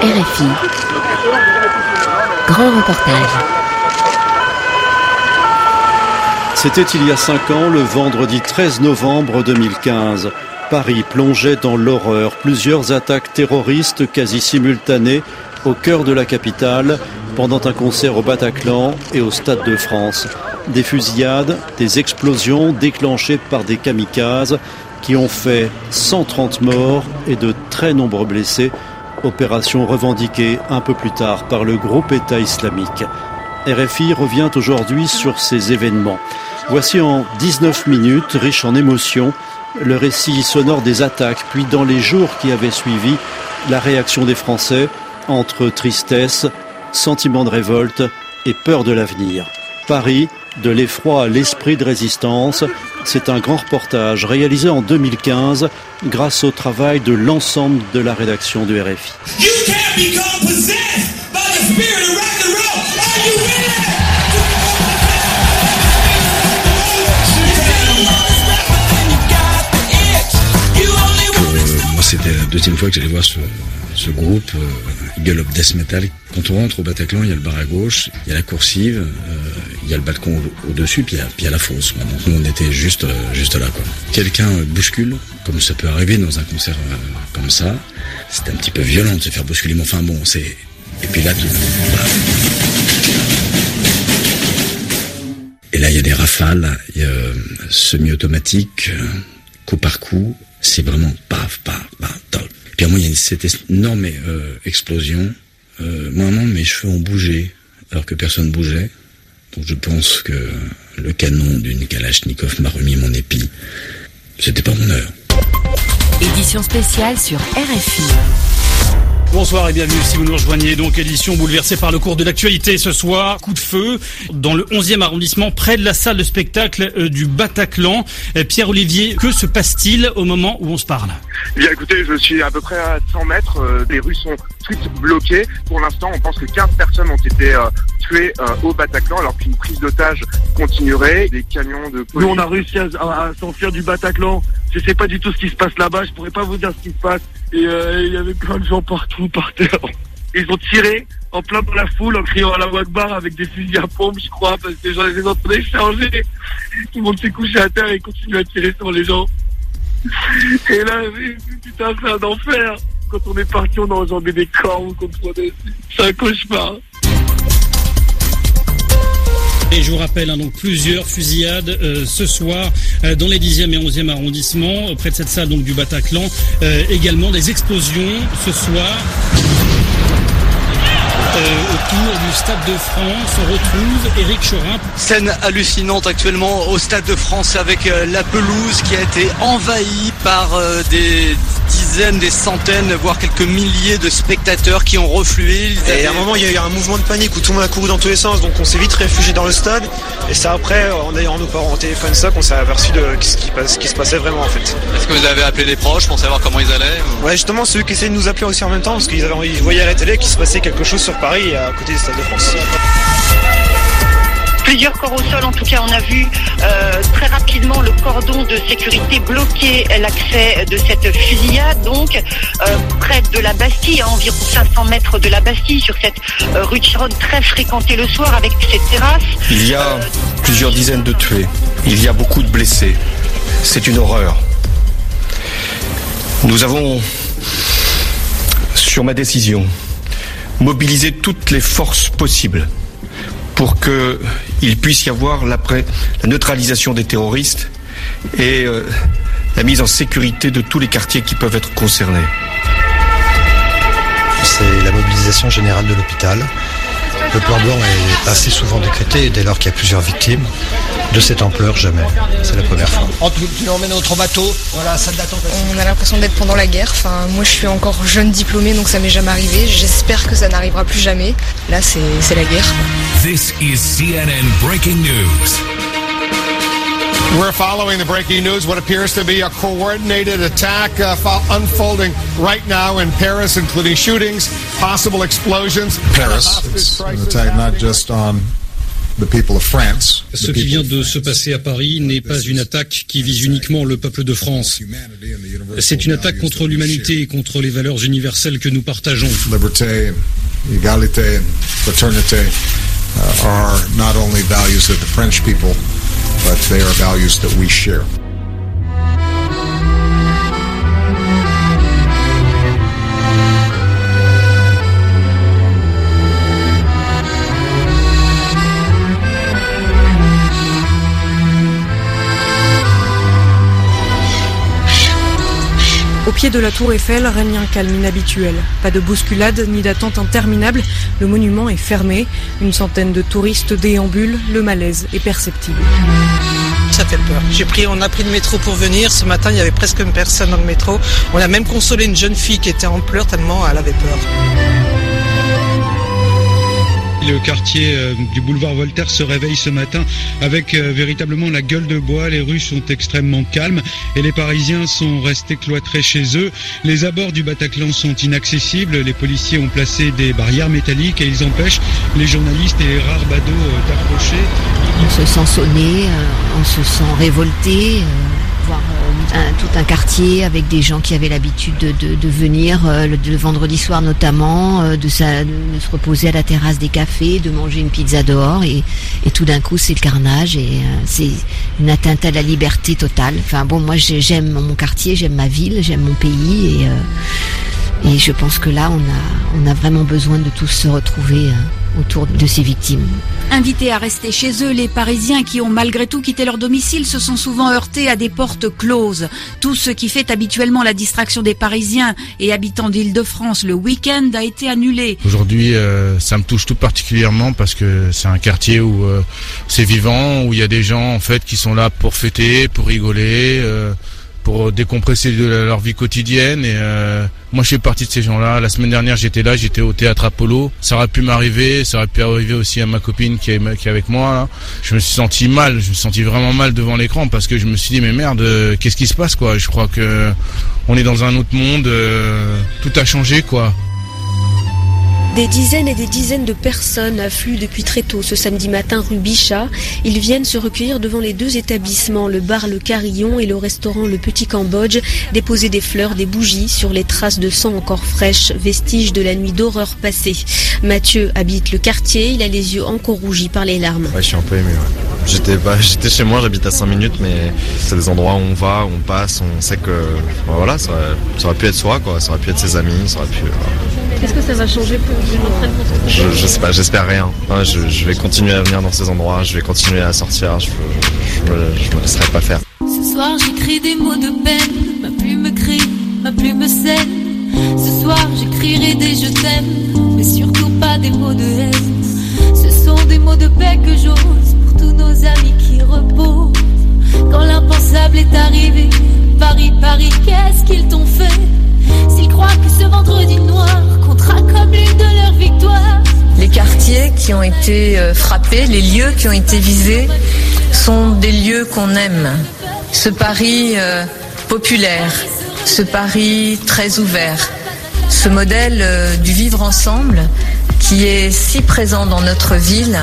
RFI. Grand reportage. C'était il y a cinq ans, le vendredi 13 novembre 2015. Paris plongeait dans l'horreur. Plusieurs attaques terroristes quasi simultanées au cœur de la capitale pendant un concert au Bataclan et au Stade de France. Des fusillades, des explosions déclenchées par des kamikazes qui ont fait 130 morts et de très nombreux blessés. Opération revendiquée un peu plus tard par le groupe État islamique. RFI revient aujourd'hui sur ces événements. Voici en 19 minutes, riche en émotions, le récit sonore des attaques, puis dans les jours qui avaient suivi, la réaction des Français entre tristesse, sentiment de révolte et peur de l'avenir. Paris, de l'effroi à l'esprit de résistance, c'est un grand reportage réalisé en 2015 grâce au travail de l'ensemble de la rédaction du RFI. Deuxième fois que j'allais voir ce, groupe euh, Death Metal. Quand on rentre au Bataclan, il y a le bar à gauche, il y a la coursive, euh, il y a le balcon au-dessus, puis, il y a la fosse. Donc nous, on était juste, euh, juste là. Quelqu'un bouscule, comme ça peut arriver dans un concert euh, comme ça. C'était un petit peu violent de se faire bousculer, mais enfin bon, c'est... Et puis là, tout... Et là, il y a des rafales, il y a semi-automatique, coup par coup, c'est vraiment paf, paf, paf, top. Puis à moi, il y a cette énorme euh, explosion. Euh, moi, mes cheveux ont bougé, alors que personne bougeait. Donc je pense que le canon d'une Kalachnikov m'a remis mon épi. C'était pas mon heure. Édition spéciale sur RFI. Bonsoir et bienvenue si vous nous rejoignez. Donc édition bouleversée par le cours de l'actualité ce soir. Coup de feu dans le 11e arrondissement près de la salle de spectacle euh, du Bataclan. Euh, Pierre-Olivier, que se passe-t-il au moment où on se parle? Eh Bien écoutez, je suis à peu près à 100 mètres. Euh, les rues sont toutes bloquées. Pour l'instant, on pense que 15 personnes ont été tuées au Bataclan alors qu'une prise d'otage continuerait. Des camions de police... Nous, on a réussi à, s'enfuir du Bataclan. Je sais pas du tout ce qui se passe là-bas. Je pourrais pas vous dire ce qui se passe. Et euh, il y avait plein de gens partout par terre. Ils ont tiré en plein dans la foule en criant à la Wagbar avec des fusils à pompe, je crois, parce que les gens les entendais charger. Tout le monde s'est couché à terre et continue à tirer sur les gens. Et là, putain, c'est un enfer. Quand on est parti, on a enjambé des corps, vous comprenez. C'est un cauchemar. Et je vous rappelle, hein, donc plusieurs fusillades euh, ce soir euh, dans les 10e et 11e arrondissements, près de cette salle donc du Bataclan. Euh, également des explosions ce soir. autour du Stade de France, on retrouve Éric Chorin. Scène hallucinante actuellement au Stade de France avec la pelouse qui a été envahie par des dizaines, des centaines, voire quelques milliers de spectateurs qui ont reflué. Et à un moment, il y a eu un mouvement de panique où tout le monde a couru dans tous les sens, donc on s'est vite réfugié dans le stade. Et c'est après, en ayant nos parents au téléphone ça, qu'on s'est aperçu de ce qui, ce qui se passait vraiment en fait. Est-ce que vous avez appelé des proches pour savoir comment ils allaient Ouais, justement, ceux qui essayaient de nous appeler aussi en même temps, parce qu'ils voyaient à la télé qu'il se passait quelque chose sur Paris, à côté du Stade de France plusieurs corps au sol. En tout cas, on a vu euh, très rapidement le cordon de sécurité bloquer l'accès de cette fusillade. Donc, euh, près de la Bastille, à environ 500 mètres de la Bastille, sur cette euh, rue de Chironne très fréquentée le soir avec cette terrasse. Il y a plusieurs dizaines de tués. Il y a beaucoup de blessés. C'est une horreur. Nous avons, sur ma décision, mobilisé toutes les forces possibles pour qu'il puisse y avoir la neutralisation des terroristes et euh, la mise en sécurité de tous les quartiers qui peuvent être concernés. C'est la mobilisation générale de l'hôpital. Le plan blanc est assez souvent décrété dès lors qu'il y a plusieurs victimes. De cette ampleur, jamais. C'est la première fois. tu l'emmènes notre bateau, voilà, ça date On a l'impression d'être pendant la guerre. Enfin, moi, je suis encore jeune diplômée, donc ça m'est jamais arrivé. J'espère que ça n'arrivera plus jamais. Là, c'est la guerre. This is CNN Breaking News. We're following the breaking news, what appears to be a coordinated attack uh, unfolding right now in Paris, including shootings, possible explosions. Paris, it's an attack not just on Ce qui vient de se passer à Paris n'est pas une attaque qui vise uniquement le peuple de France. C'est une attaque contre l'humanité et contre les valeurs universelles que nous partageons. Liberté, égalité, fraternité Uh, are not only values of the French people, but they are values that we share. Au pied de la tour Eiffel règne un calme inhabituel. Pas de bousculade ni d'attente interminable, le monument est fermé. Une centaine de touristes déambulent, le malaise est perceptible. Ça fait peur. J'ai pris, on a pris le métro pour venir. Ce matin, il y avait presque une personne dans le métro. On a même consolé une jeune fille qui était en pleurs tellement elle avait peur. Le quartier euh, du boulevard Voltaire se réveille ce matin avec euh, véritablement la gueule de bois. Les rues sont extrêmement calmes et les Parisiens sont restés cloîtrés chez eux. Les abords du Bataclan sont inaccessibles. Les policiers ont placé des barrières métalliques et ils empêchent les journalistes et les rares badauds euh, d'approcher. On se sent sonné, on se sent révolté. Tout un quartier avec des gens qui avaient l'habitude de, venir euh, le, vendredi soir notamment, euh, de, se reposer à la terrasse des cafés, de manger une pizza dehors et, tout d'un coup c'est le carnage et euh, c'est une atteinte à la liberté totale. Enfin bon, moi j'ai- j'aime mon quartier, j'aime ma ville, j'aime mon pays et, je pense que là on a, vraiment besoin de tous se retrouver euh, autour de ces victimes. Invités à rester chez eux, les Parisiens qui ont malgré tout quitté leur domicile se sont souvent heurtés à des portes closes. Tout ce qui fait habituellement la distraction des Parisiens et habitants d'Île-de-France le week-end a été annulé. Aujourd'hui, euh, ça me touche tout particulièrement parce que c'est un quartier où euh, c'est vivant, où il y a des gens en fait qui sont là pour fêter, pour rigoler, euh, pour décompresser de leur vie quotidienne. Et euh, moi, je fais partie de ces gens-là. La semaine dernière, j'étais là, j'étais au théâtre Apollo. Ça aurait pu m'arriver, ça aurait pu arriver aussi à ma copine qui est, avec moi. là. Je me suis senti mal, je me suis senti vraiment mal devant l'écran parce que je me suis dit mais merde, euh, qu'est-ce qui se passe quoi? Je crois que on est dans un autre monde, euh, tout a changé quoi. Des dizaines et des dizaines de personnes affluent depuis très tôt ce samedi matin rue Bichat. Ils viennent se recueillir devant les deux établissements, le bar Le Carillon et le restaurant Le Petit Cambodge, déposer des fleurs, des bougies sur les traces de sang encore fraîches, vestiges de la nuit d'horreur passée. Mathieu habite le quartier, il a les yeux encore rougis par les larmes. Ouais, je suis un peu ému. J'étais chez moi, j'habite à 5 minutes, mais c'est des endroits où on va, où on passe, on sait que, bah voilà, ça aurait, ça aurait pu être soi, quoi. Ça aurait pu être ses amis, ça aurait pu. euh, Qu'est-ce que ça va changer pour vous je, je sais pas, j'espère rien. Je vais continuer à venir dans ces endroits, je vais continuer à sortir, je, je, me, je me laisserai pas faire. Ce soir j'écris des mots de peine, ma plume crie, ma plume saigne. Ce soir j'écrirai des je t'aime, mais surtout pas des mots de haine. Ce sont des mots de paix que j'ose pour tous nos amis qui reposent. Quand l'impensable est arrivé, Paris, Paris, qu'est-ce qu'ils t'ont fait? S'ils croient que ce vendredi noir de. Les quartiers qui ont été euh, frappés, les lieux qui ont été visés, sont des lieux qu'on aime. Ce Paris euh, populaire, ce Paris très ouvert, ce modèle euh, du vivre ensemble qui est si présent dans notre ville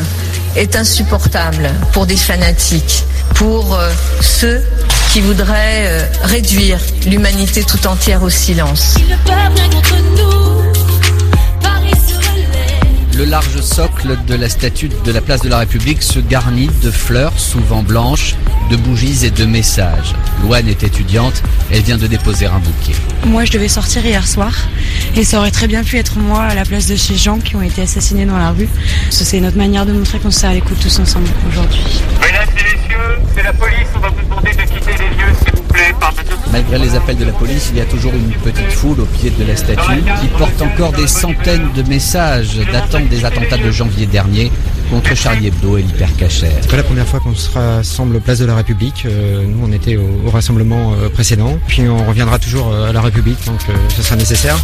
est insupportable pour des fanatiques, pour euh, ceux qui voudraient réduire l'humanité tout entière au silence. Contre nous. Le large socle de la statue de la place de la République se garnit de fleurs, souvent blanches, de bougies et de messages. Louane est étudiante, elle vient de déposer un bouquet. Moi, je devais sortir hier soir et ça aurait très bien pu être moi à la place de ces gens qui ont été assassinés dans la rue. C'est notre manière de montrer qu'on s'est à l'écoute tous ensemble aujourd'hui. Mesdames et messieurs, c'est la police, on va vous demander de quitter les lieux, plaît, Malgré les appels de la police, il y a toujours une petite foule au pied de la statue qui porte encore des centaines de messages datant des attentats de janvier dernier contre Charlie Hebdo et l'hypercachère. C'est pas la première fois qu'on se rassemble place de la République. Euh, nous, on était au, au rassemblement euh, précédent. Puis on reviendra toujours euh, à la République, donc ce sera nécessaire.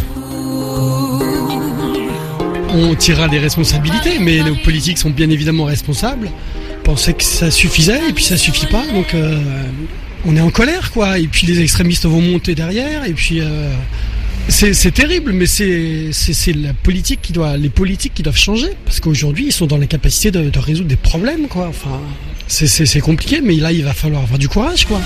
On tirera des responsabilités, mais nos politiques sont bien évidemment responsables. Pensaient que ça suffisait et puis ça suffit pas, donc euh, on est en colère quoi. Et puis les extrémistes vont monter derrière et puis euh, C'est terrible, mais c'est la politique qui doit, les politiques qui doivent changer, parce qu'aujourd'hui ils sont dans l'incapacité de, de résoudre des problèmes, quoi. Enfin, c'est compliqué, mais là il va falloir avoir du courage, quoi.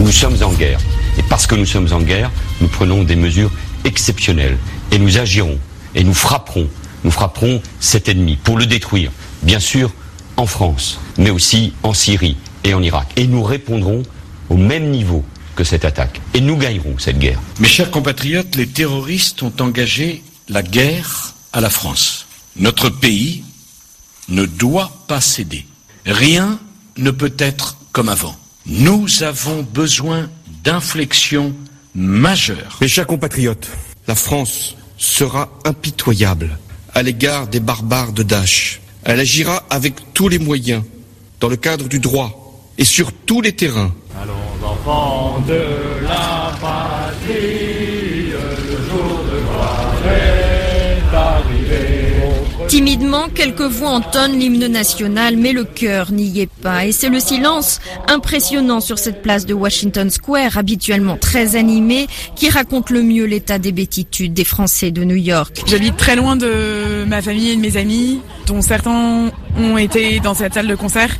Nous sommes en guerre, et parce que nous sommes en guerre, nous prenons des mesures exceptionnelles, et nous agirons, et nous frapperons, nous frapperons cet ennemi pour le détruire, bien sûr en France, mais aussi en Syrie et en Irak, et nous répondrons au même niveau que cette attaque. Et nous gagnerons cette guerre. Mes chers compatriotes, les terroristes ont engagé la guerre à la France. Notre pays ne doit pas céder. Rien ne peut être comme avant. Nous avons besoin d'inflexions majeures. Mes chers compatriotes, la France sera impitoyable à l'égard des barbares de Daesh. Elle agira avec tous les moyens, dans le cadre du droit et sur tous les terrains. Allons enfants de la patrie, le jour de gloire est arrivé. Timidement, quelques voix entonnent l'hymne national, mais le cœur n'y est pas. Et c'est le silence impressionnant sur cette place de Washington Square, habituellement très animée, qui raconte le mieux l'état des bêtitudes des Français de New York. J'habite très loin de ma famille et de mes amis, dont certains ont été dans cette salle de concert.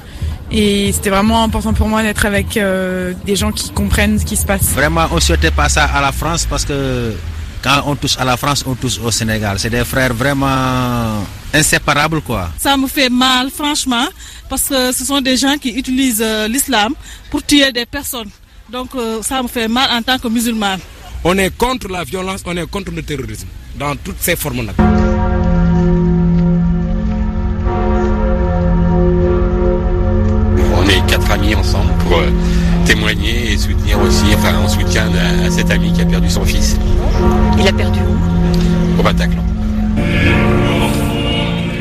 Et c'était vraiment important pour moi d'être avec euh, des gens qui comprennent ce qui se passe. Vraiment, on ne souhaitait pas ça à la France parce que quand on touche à la France, on touche au Sénégal. C'est des frères vraiment inséparables, quoi. Ça me fait mal, franchement, parce que ce sont des gens qui utilisent euh, l'islam pour tuer des personnes. Donc euh, ça me fait mal en tant que musulman. On est contre la violence, on est contre le terrorisme, dans toutes ses formes-là. On pour euh, témoigner et soutenir aussi, enfin en soutien à, à cet ami qui a perdu son fils. Il a perdu où? Au Bataclan.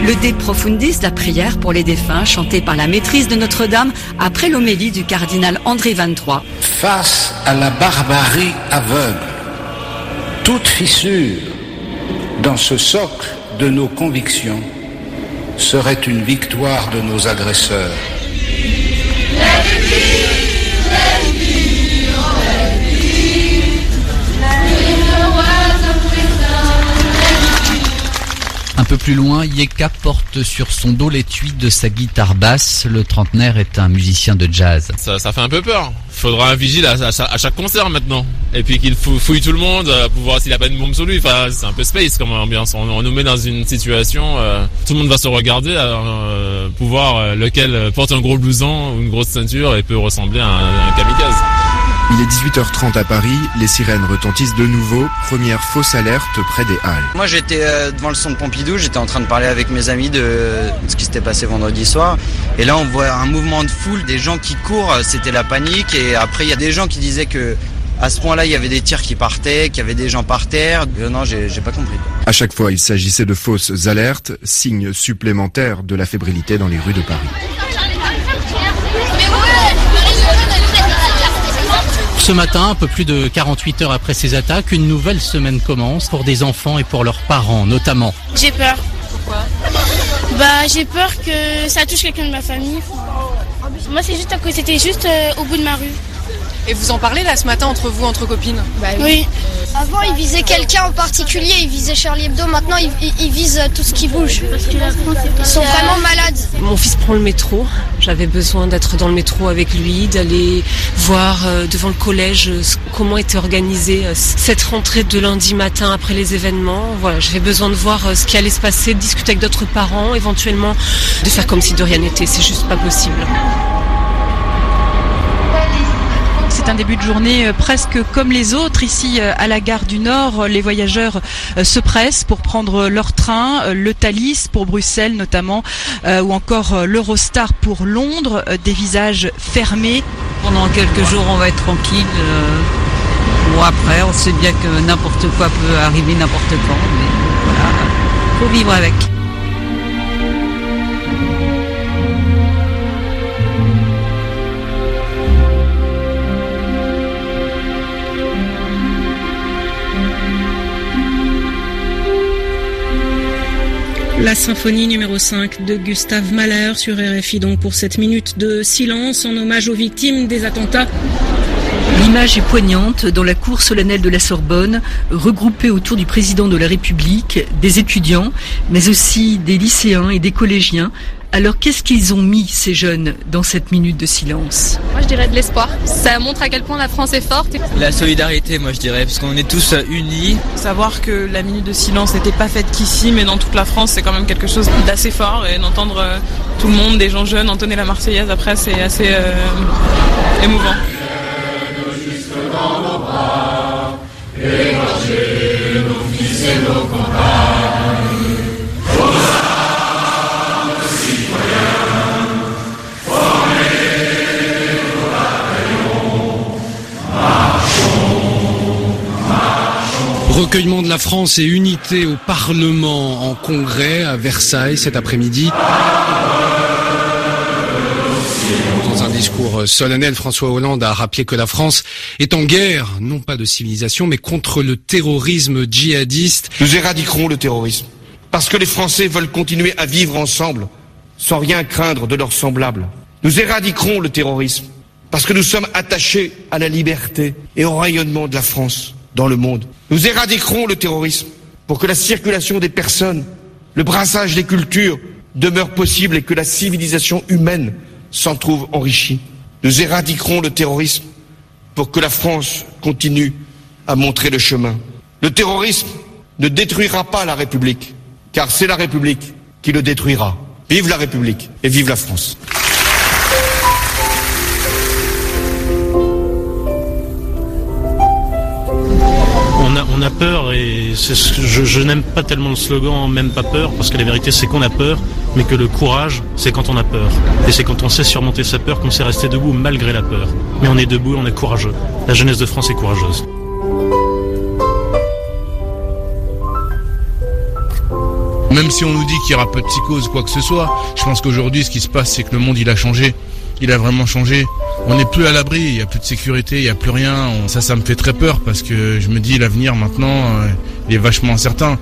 Le De Profundis, la prière pour les défunts, chantée par la maîtrise de Notre-Dame après l'homélie du cardinal André XXIII. Face à la barbarie aveugle, toute fissure dans ce socle de nos convictions serait une victoire de nos agresseurs. Un peu plus loin, Yeka porte sur son dos l'étui de sa guitare basse. Le trentenaire est un musicien de jazz. Ça, ça fait un peu peur. Faudra un vigile à, chaque concert maintenant. Et puis qu'il fou- fouille tout le monde euh, pour voir s'il a pas une bombe sur lui. Enfin, c'est un peu space comme ambiance. On, nous met dans une situation, euh, tout le monde va se regarder euh, pour voir euh, lequel porte un gros blouson ou une grosse ceinture et peut ressembler à un kamikaze. Il est 18h30 à Paris, les sirènes retentissent de nouveau, première fausse alerte près des Halles. Moi j'étais euh, devant le centre Pompidou, j'étais en train de parler avec mes amis de, de ce qui s'était passé vendredi soir. Et là on voit un mouvement de foule, des gens qui courent, c'était la panique. Et après il y a des gens qui disaient que à ce point-là il y avait des tirs qui partaient, qu'il y avait des gens par terre. Euh, non j'ai j'ai pas compris. À chaque fois, il s'agissait de fausses alertes, signe supplémentaire de la fébrilité dans les rues de Paris. Ce matin, un peu plus de 48 heures après ces attaques, une nouvelle semaine commence pour des enfants et pour leurs parents notamment. J'ai peur. Pourquoi? Bah j'ai peur que ça touche quelqu'un de ma famille. Moi c'est juste à c'était juste euh, au bout de ma rue. Et vous en parlez là ce matin entre vous, entre copines oui. Avant, il visait quelqu'un en particulier, il visait Charlie Hebdo. Maintenant, il, il- il vise tout ce qui bouge. Ils sont vraiment malades. Mon fils prend le métro. J'avais besoin d'être dans le métro avec lui, d'aller voir euh, devant le collège euh, comment était organisée euh, cette rentrée de lundi matin après les événements. Voilà, j'avais besoin de voir euh, ce qui allait se passer, de discuter avec d'autres parents, éventuellement de faire comme si de rien n'était. C'est juste pas possible. C'est un début de journée euh, presque comme les autres. Ici, euh, à la gare du Nord, euh, les voyageurs se pressent pour prendre leur train, le Thalys pour Bruxelles notamment, ou encore l'Eurostar pour Londres, des visages fermés. Pendant quelques jours, on va être tranquille. Bon, après, on sait bien que n'importe quoi peut arriver n'importe quand, mais voilà, faut vivre avec. La symphonie numéro 5 de Gustave Mahler sur RFI donc pour cette minute de silence en hommage aux victimes des attentats L'image est poignante dans la cour solennelle de la Sorbonne, regroupée autour du président de la République, des étudiants, mais aussi des lycéens et des collégiens. Alors qu'est-ce qu'ils ont mis, ces jeunes, dans cette minute de silence? Moi je dirais de l'espoir. Ça montre à quel point la France est forte. La solidarité, moi je dirais, parce qu'on est tous unis. Savoir que la minute de silence n'était pas faite qu'ici, mais dans toute la France, c'est quand même quelque chose d'assez fort. Et d'entendre euh, tout le monde, des gens jeunes, entonner la Marseillaise après, c'est assez euh, émouvant. De la France et unité au Parlement en congrès à Versailles cet après-midi. Dans un discours solennel, François Hollande a rappelé que la France est en guerre, non pas de civilisation, mais contre le terrorisme djihadiste. Nous éradiquerons le terrorisme. Parce que les Français veulent continuer à vivre ensemble, sans rien craindre de leurs semblables. Nous éradiquerons le terrorisme. Parce que nous sommes attachés à la liberté et au rayonnement de la France dans le monde. Nous éradiquerons le terrorisme pour que la circulation des personnes, le brassage des cultures demeure possible et que la civilisation humaine s'en trouve enrichie. Nous éradiquerons le terrorisme pour que la France continue à montrer le chemin. Le terrorisme ne détruira pas la République, car c'est la République qui le détruira. Vive la République et vive la France. Peur et je, n'aime pas tellement le slogan même pas peur parce que la vérité c'est qu'on a peur mais que le courage c'est quand on a peur et c'est quand on sait surmonter sa peur qu'on sait rester debout malgré la peur mais on est debout on est courageux la jeunesse de France est courageuse Même si on nous dit qu'il y aura peu de psychose, quoi que ce soit, je pense qu'aujourd'hui, ce qui se passe, c'est que le monde, il a changé. Il a vraiment changé. On n'est plus à l'abri, il n'y a plus de sécurité, il n'y a plus rien. Ça, ça me fait très peur parce que je me dis, l'avenir maintenant, euh, il est vachement incertain.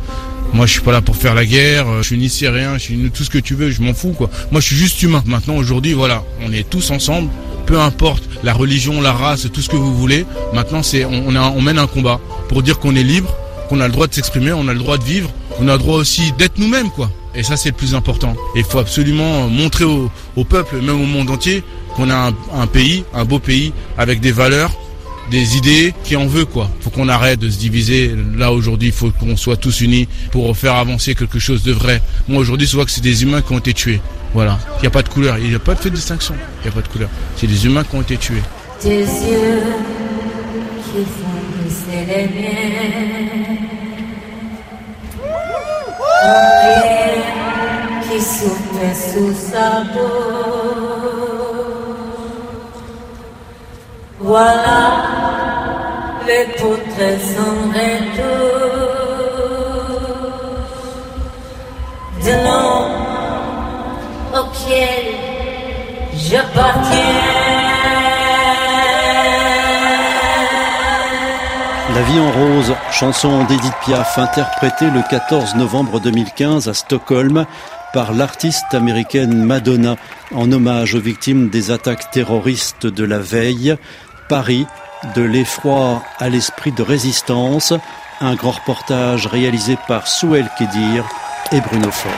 Moi, je suis pas là pour faire la guerre, euh, je suis ni syrien, je suis tout ce que tu veux, je m'en fous, quoi. Moi, je suis juste humain. Maintenant, aujourd'hui, voilà, on est tous ensemble, peu importe la religion, la race, tout ce que vous voulez. Maintenant, c'est, on, a- on mène un combat pour dire qu'on est libre, qu'on a le droit de s'exprimer, on a le droit de vivre, on a le droit aussi d'être nous-mêmes, quoi. Et ça, c'est le plus important. Et il faut absolument montrer au peuple, même au monde entier, qu'on a un, pays, un beau pays, avec des valeurs, des idées, qui en veut, quoi. Faut qu'on arrête de se diviser. Là, aujourd'hui, il faut qu'on soit tous unis pour faire avancer quelque chose de vrai. Moi, aujourd'hui, je vois que c'est des humains qui ont été tués. Voilà. Il n'y a pas de couleur. Il n'y a pas de distinction. Il n'y a pas de couleur. C'est des humains qui ont été tués. Yeux qui font qui sous sa peau. Voilà les poutres sans retour. De nom auquel j'appartiens. La vie en rose, chanson d'Edith Piaf, interprétée le 14 novembre 2015 à Stockholm par l'artiste américaine Madonna en hommage aux victimes des attaques terroristes de la veille. Paris, de l'effroi à l'esprit de résistance, un grand reportage réalisé par Souel Kedir et Bruno Faure.